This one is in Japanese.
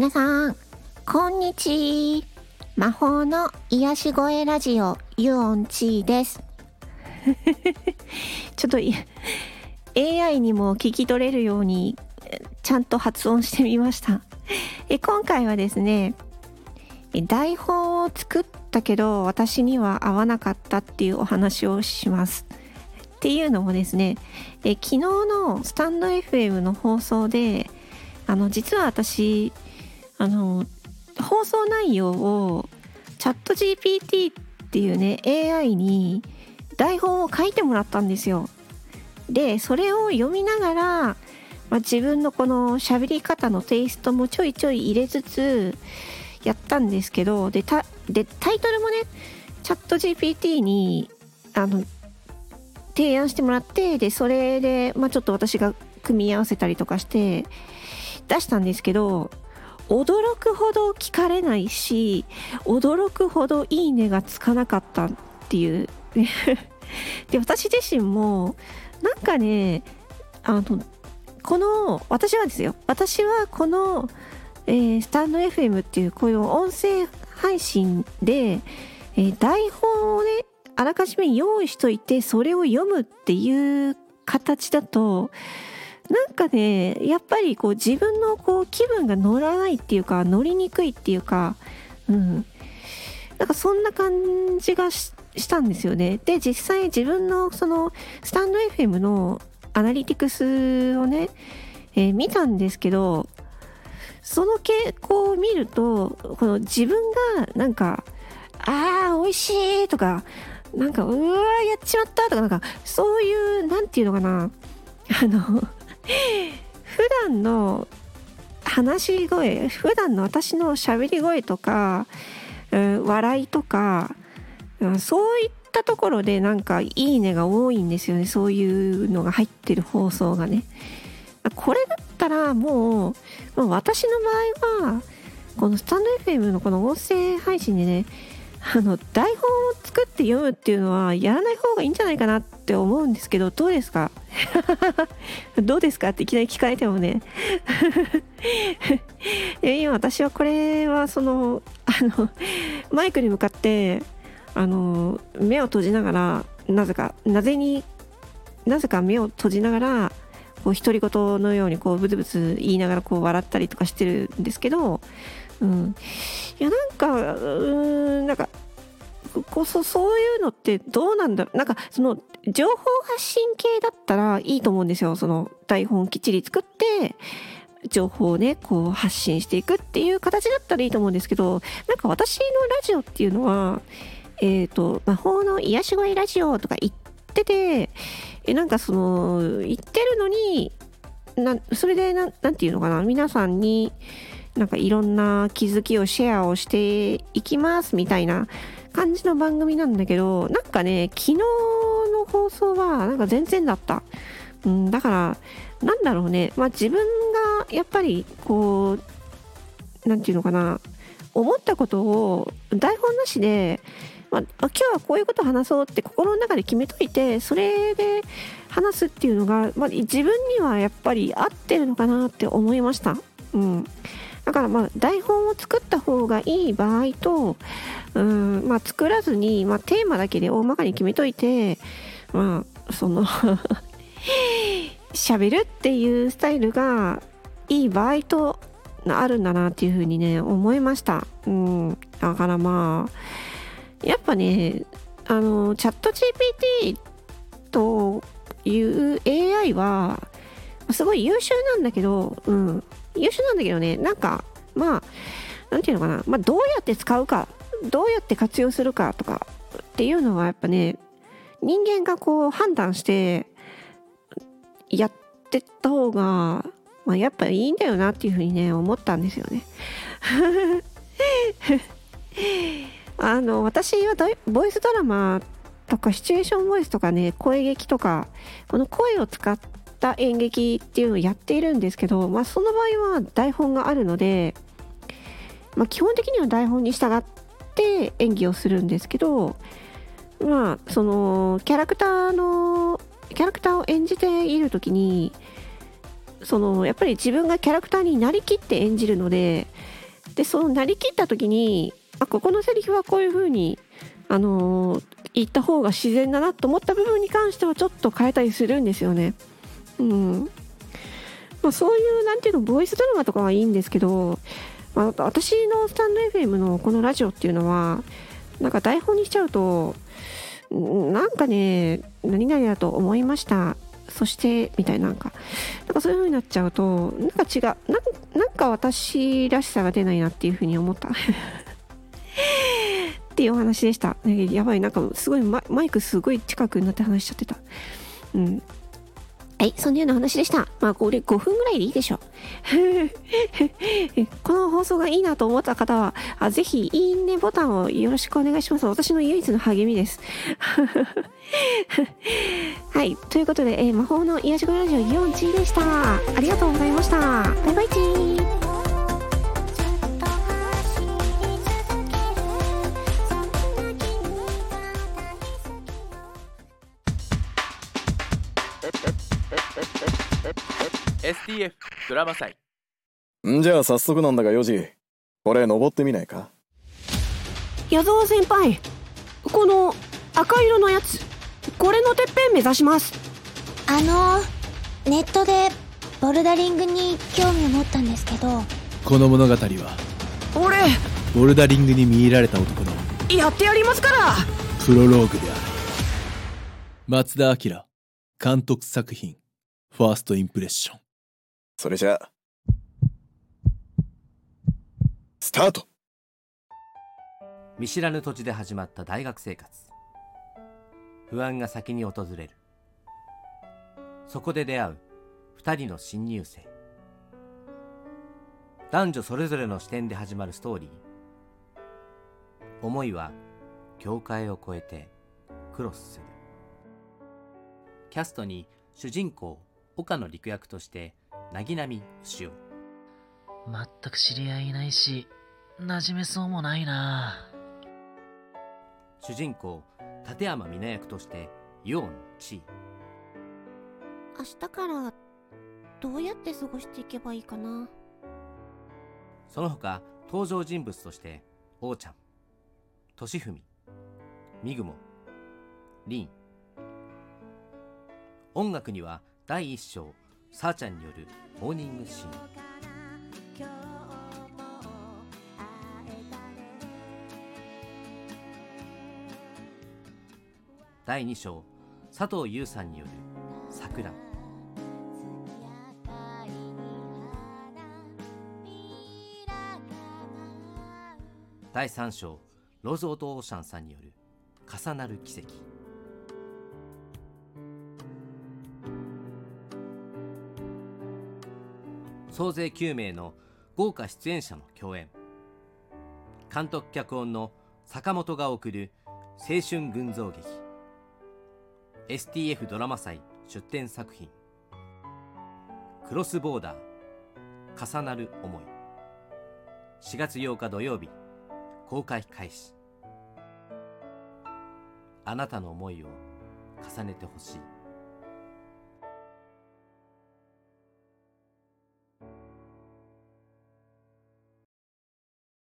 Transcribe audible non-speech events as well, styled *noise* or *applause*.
皆さん、こんにち魔法の癒し声ラジオ、ユオンチーです。*laughs* ちょっと AI にも聞き取れるようにちゃんと発音してみました。え今回はですね、台本を作ったけど私には合わなかったっていうお話をします。っていうのもですね、え昨日のスタンド FM の放送で、あの実は私あの放送内容をチャット GPT っていうね AI に台本を書いてもらったんですよ。でそれを読みながら、まあ、自分のこの喋り方のテイストもちょいちょい入れつつやったんですけどでたでタイトルもねチャット GPT にあの提案してもらってでそれで、まあ、ちょっと私が組み合わせたりとかして出したんですけど驚くほど聞かれないし驚くほどいいねがつかなかったっていう。*laughs* で私自身もなんかねあのこの私はですよ。私はこの、えー、スタンド FM っていうこういう音声配信で、えー、台本をねあらかじめ用意しといてそれを読むっていう形だとなんかねやっぱりこう自分のこう気分が乗らないっていうか乗りにくいっていうかうん。なんかそんな感じがしたんですよね。で実際自分のそのスタンド FM のアナリティクスをね、えー、見たんですけどその傾向を見るとこの自分がなんかあー美味しいとかなんかうわーやっちまったとかなんかそういうなんていうのかな。あの段の話し声普段の私の喋り声とか、うん、笑いとか、うん、そういったところでなんかいいねが多いんですよね。そういうのが入ってる放送がね。これだったらもう、私の場合はこのスタンド FM のこの音声配信でねあの台本を作って読むっていうのはやらない方がいいんじゃないかなってって思うんですけどどうですか？*laughs* どうですか？っていきなり聞かれてもね。*laughs* 今私はこれはそのあのマイクに向かってあの目を閉じながらなぜかなぜになぜか目を閉じながらこう独り言のようにこうブツブツ言いながらこう笑ったりとかしてるんですけど、うん、いやなんかうんなんかこそそういうのってどうなんだろう。なんかその情報発信系だったらいいと思うんですよ。その台本きっちり作って情報をねこう発信していくっていう形だったらいいと思うんですけど。なんか私のラジオっていうのはえっ、ー、と魔法の癒し声ラジオとか言っててえなんかその言ってるのになそれでななんていうのかな。皆さんになんかいろんな気づきをシェアをしていきますみたいな感じの番組なんだけどなんかね昨日の放送はなんか全然だった、うん、だからなんだろうね。まあ自分がやっぱりこう何て言うのかな。思ったことを台本なしで、まあ、今日はこういうこと話そうって心の中で決めといてそれで話すっていうのが、まあ、自分にはやっぱり合ってるのかなって思いました。うん。だからまあ台本を作った方がいい場合と、うんまあ、作らずに、まあ、テーマだけで大まかに決めといて、まあ、その *laughs* 喋るっていうスタイルがいい場合とあるんだなっていうふうにね思いました。うん、だからまあやっぱねあのチャット GPT という AI はすごい優秀なんだけど、うん、優秀なんだけどねなんかまあ何て言うのかな、まあ、どうやって使うかどうやって活用するかとかっていうのはやっぱね人間がこう判断してやってった方が、まあ、やっぱいいんだよなっていうふうにね思ったんですよね。*laughs* あの私はボイスドラマとかシチュエーションボイスとかね声劇とかこの声を使った演劇っていうのをやっているんですけど、まあ、その場合は台本があるので、まあ、基本的には台本に従って演技をするんですけどまあそのキャラクターのキャラクターを演じている時にそのやっぱり自分がキャラクターになりきって演じるのででそのなりきった時にあここのセリフはこういう風にあのー言った方が自然だなと思った部分に関してはちょっと変えたりするんですよね。うんまあ、そういうなんていうのボイスドラマとかはいいんですけど、まあ、私のスタンド FM のこのラジオっていうのはなんか台本にしちゃうとなんかね何々だと思いましたそしてみたいななんかなんかそういう風になっちゃうとなんか違うなんか私らしさが出ないなっていう風に思った *laughs* っていうお話でした。やばい、なんかすごいマイクすごい近くになって話しちゃってた。うん。はい、そんなような話でした。まあ、これ5分ぐらいでいいでしょう。*laughs* この放送がいいなと思った方は、あぜひ、いいねボタンをよろしくお願いします。私の唯一の励みです。*laughs* はい、ということで、えー、魔法の癒し声ラジオ4チでした。ありがとうございました。バイバイチー。STF ドラマ祭。んじゃあ早速なんだが4時これ登ってみないか？矢沢先輩この赤色のやつこれのてっぺん目指します。あのネットでボルダリングに興味を持ったんですけど。この物語は俺ボルダリングに見入られた男のやってやりますから。プロローグである。松田明監督作品ファーストインプレッションそれじゃあ。スタート。見知らぬ土地で始まった大学生活。不安が先に訪れる。そこで出会う。二人の新入生。男女それぞれの視点で始まるストーリー。思いは境界を越えてクロスする。キャストに主人公岡野陸役としてなぎなみ牛尾全く知り合いいないし馴染めそうもないな。主人公立山美奈役としてユオンチー。明日からどうやって過ごしていけばいいかな。その他登場人物として王ちゃん。俊文。みぐも。りん音楽には第一章さあちゃんによるモーニングシーン。第2章佐藤優さんによる桜。第3章ローズ・オート・オーシャンさんによる重なる奇跡。総勢9名の豪華出演者の共演。監督脚本の坂本が送る青春群像劇。STF ドラマ祭出展作品。クロスボーダー重なる思い。4月8日土曜日公開開始。あなたの思いを重ねてほしい。